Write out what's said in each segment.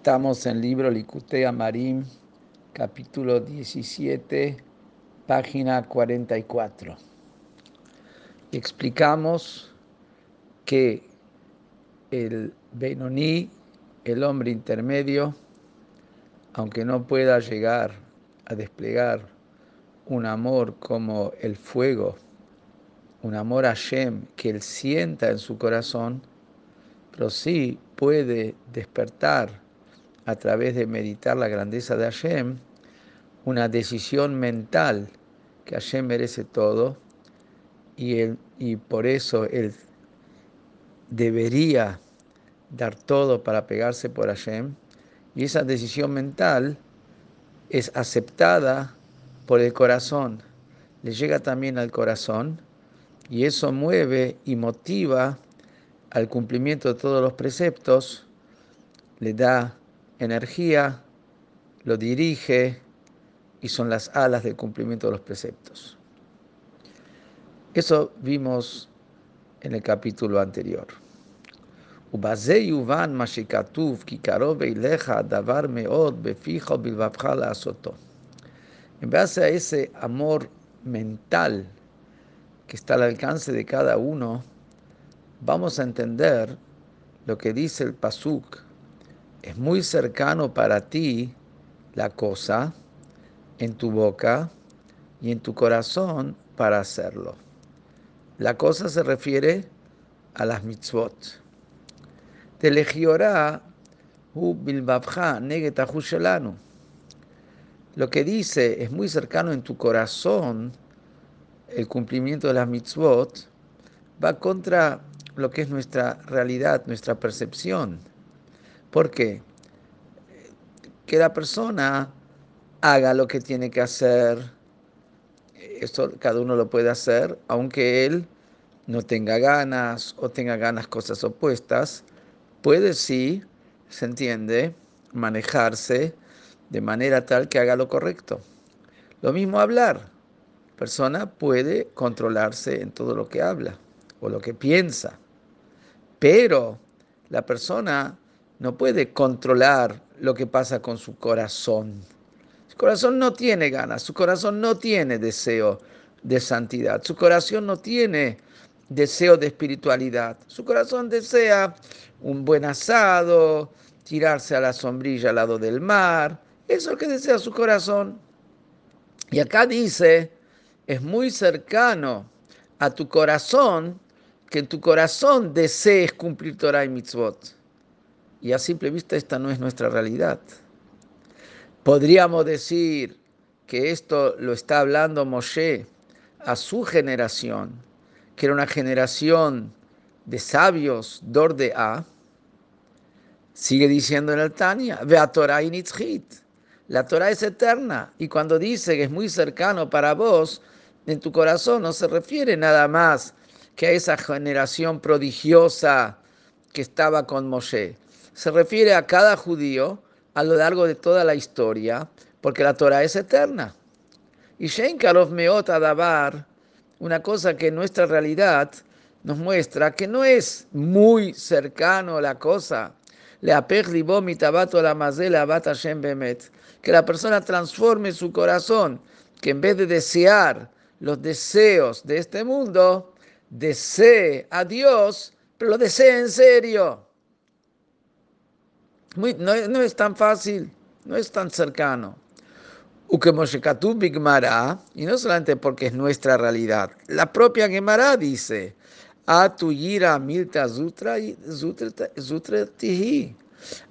Estamos en el libro Likutei Amarim, capítulo 17, página 44. Y explicamos que el Benoní, el hombre intermedio, aunque no pueda llegar a desplegar un amor como el fuego, un amor a Shem que él sienta en su corazón, pero sí puede despertar a través de meditar la grandeza de Hashem, una decisión mental que Hashem merece todo y, él, y por eso él debería dar todo para pegarse por Hashem. Y esa decisión mental es aceptada por el corazón, le llega también al corazón y eso mueve y motiva al cumplimiento de todos los preceptos, le da energía, lo dirige y son las alas del cumplimiento de los preceptos. Eso vimos en el capítulo anterior. En base a ese amor mental que está al alcance de cada uno, vamos a entender lo que dice el Pasuk es muy cercano para ti la cosa en tu boca y en tu corazón para hacerlo. La cosa se refiere a las mitzvot. Te hu Lo que dice es muy cercano en tu corazón, el cumplimiento de las mitzvot, va contra lo que es nuestra realidad, nuestra percepción. ¿Por qué? Que la persona haga lo que tiene que hacer. Esto cada uno lo puede hacer, aunque él no tenga ganas o tenga ganas cosas opuestas, puede sí, se entiende, manejarse de manera tal que haga lo correcto. Lo mismo hablar. La persona puede controlarse en todo lo que habla o lo que piensa, pero la persona no puede controlar lo que pasa con su corazón. Su corazón no tiene ganas, su corazón no tiene deseo de santidad, su corazón no tiene deseo de espiritualidad, su corazón desea un buen asado, tirarse a la sombrilla al lado del mar, eso es lo que desea su corazón. Y acá dice, es muy cercano a tu corazón que en tu corazón desees cumplir Torah y mitzvot. Y a simple vista esta no es nuestra realidad. Podríamos decir que esto lo está hablando Moshe a su generación, que era una generación de sabios, dor de A. Sigue diciendo en el Tania, ve a Torah y La Torah es eterna y cuando dice que es muy cercano para vos, en tu corazón no se refiere nada más que a esa generación prodigiosa que estaba con Moshe se refiere a cada judío a lo largo de toda la historia, porque la Torah es eterna. Y Shein Karov Meot Adabar, una cosa que en nuestra realidad nos muestra que no es muy cercano la cosa. Le Que la persona transforme su corazón, que en vez de desear los deseos de este mundo, desee a Dios, pero lo desee en serio no, es tan fácil, no es tan cercano. Y no solamente porque es nuestra realidad, la propia Gemara dice, a tu yira milta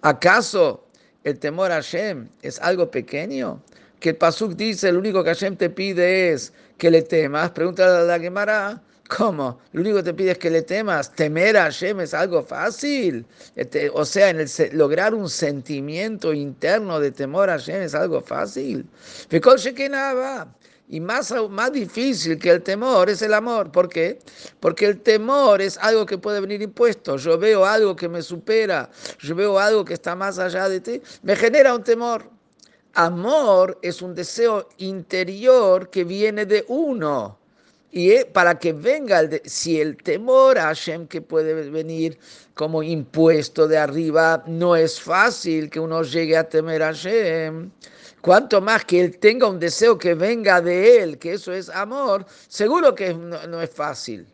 ¿Acaso el temor a Hashem es algo pequeño? Que el Pasuk dice, el único que Hashem te pide es que le temas. Pregúntale a la Gemara, ¿Cómo? Lo único que te pide es que le temas. Temer a Hashem es algo fácil. Este, o sea, en el, lograr un sentimiento interno de temor a Hashem es algo fácil. Y más, más difícil que el temor es el amor. ¿Por qué? Porque el temor es algo que puede venir impuesto. Yo veo algo que me supera, yo veo algo que está más allá de ti, me genera un temor. Amor es un deseo interior que viene de uno Y para que venga, el si el temor a Hashem que puede venir como impuesto de arriba, no es fácil que uno llegue a temer a Hashem. Cuanto más que él tenga un deseo que venga de él, que eso es amor, seguro que no, no es fácil.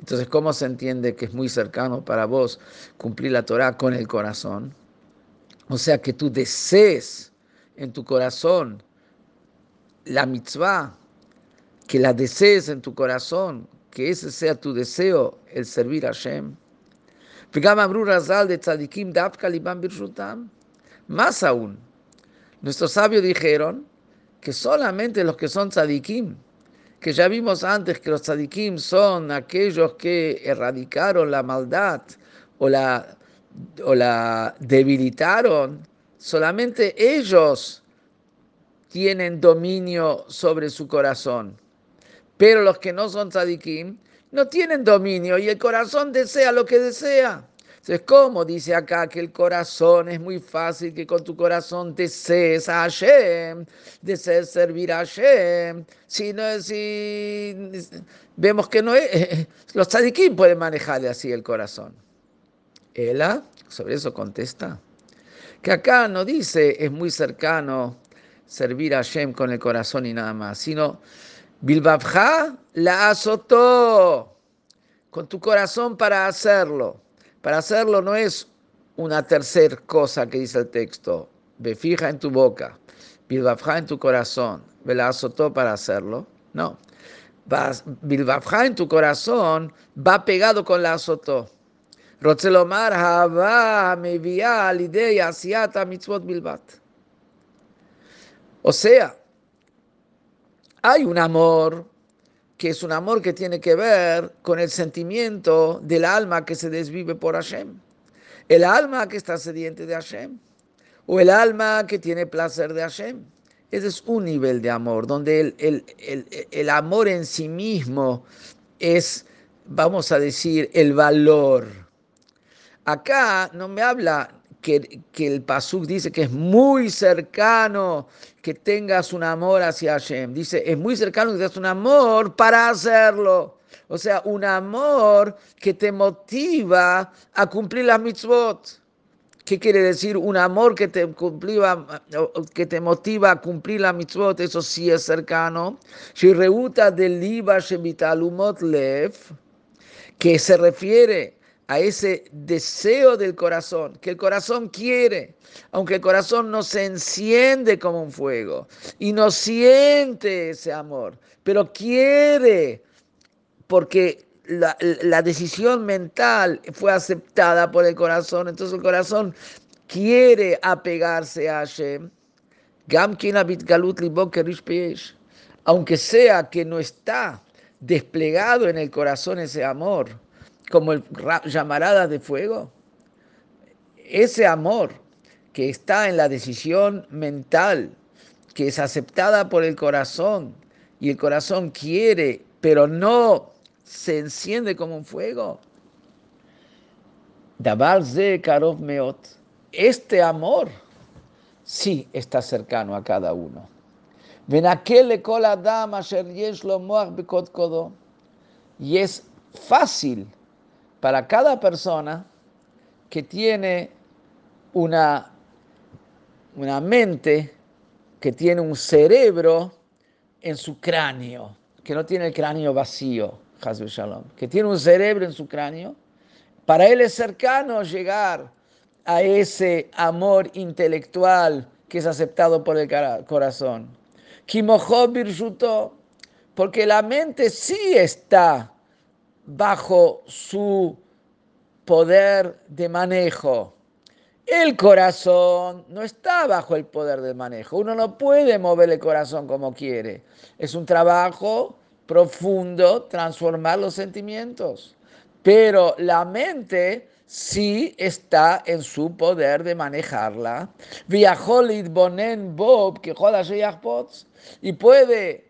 Entonces, ¿cómo se entiende que es muy cercano para vos cumplir la Torah con el corazón? O sea, que tú desees en tu corazón la mitzvah, que la desees en tu corazón, que ese sea tu deseo, el servir a Hashem. Más aún, nuestros sabios dijeron que solamente los que son tzadikim, que ya vimos antes que los tzadikim son aquellos que erradicaron la maldad o la, o la debilitaron, solamente ellos tienen dominio sobre su corazón. Pero los que no son tzadikim no tienen dominio y el corazón desea lo que desea. Entonces, ¿cómo dice acá que el corazón es muy fácil que con tu corazón desees a Hashem, desees servir a Hashem? Si, no, si vemos que no es, los tzadikim pueden manejarle así el corazón. Ella sobre eso contesta que acá no dice es muy cercano servir a Hashem con el corazón y nada más, sino Bilbabja la azotó con tu corazón para hacerlo. Para hacerlo no es una tercera cosa que dice el texto. Ve fija en tu boca, bilbafja en tu corazón, ve la azotó para hacerlo. No. Bilbafja en tu corazón va pegado con la azotó. Rotzelomar hava me idea mitzvot bilbat. O sea, hay un amor que es un amor que tiene que ver con el sentimiento del alma que se desvive por Hashem. El alma que está sediente de Hashem. O el alma que tiene placer de Hashem. Ese es un nivel de amor, donde el, el, el, amor en sí mismo es, vamos a decir, el valor. Acá no me habla que, el Pasuk dice que es muy cercano que tengas un amor hacia Hashem. Dice, es muy cercano que tengas un amor para hacerlo. O sea, un amor que te motiva a cumplir las mitzvot. ¿Qué quiere decir? Un amor que te, que te motiva a cumplir las mitzvot, eso sí es cercano. del lev, que se refiere a ese deseo del corazón, que el corazón quiere, aunque el corazón no se enciende como un fuego y no siente ese amor, pero quiere, porque la, decisión mental fue aceptada por el corazón, entonces el corazón quiere apegarse a Hashem, aunque sea que no está desplegado en el corazón ese amor como el llamarada de fuego. Ese amor que está en la decisión mental, que es aceptada por el corazón, y el corazón quiere, pero no se enciende como un fuego. Karov Meot. Este amor sí está cercano a cada uno. Y es fácil para cada persona que tiene una, una mente, que tiene un cerebro en su cráneo, que no tiene el cráneo vacío, Shalom, que tiene un cerebro en su cráneo, para él es cercano llegar a ese amor intelectual que es aceptado por el corazón. Porque la mente sí está bajo su poder de manejo. El corazón no está bajo el poder de manejo. Uno no puede mover el corazón como quiere. Es un trabajo profundo transformar los sentimientos. Pero la mente sí está en su poder de manejarla. Bonen Bob, que y puede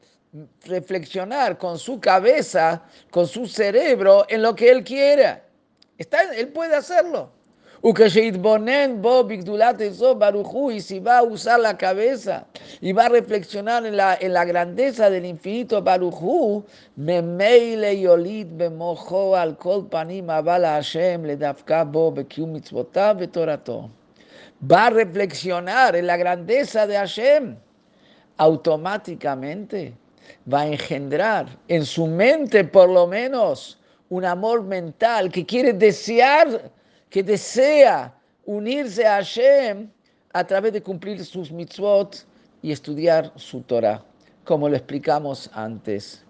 reflexionar con su cabeza, con su cerebro, en lo que él quiera. Está, él puede hacerlo. Y si va a usar la cabeza y va a reflexionar en la, en la grandeza del infinito Baruchu, memeile yolid bemojo al kol panim Hashem le bo. Va a reflexionar en la grandeza de Hashem. Automáticamente va a engendrar en su mente por lo menos un amor mental que quiere desear, que desea unirse a Hashem a través de cumplir sus mitzvot y estudiar su Torah, como lo explicamos antes.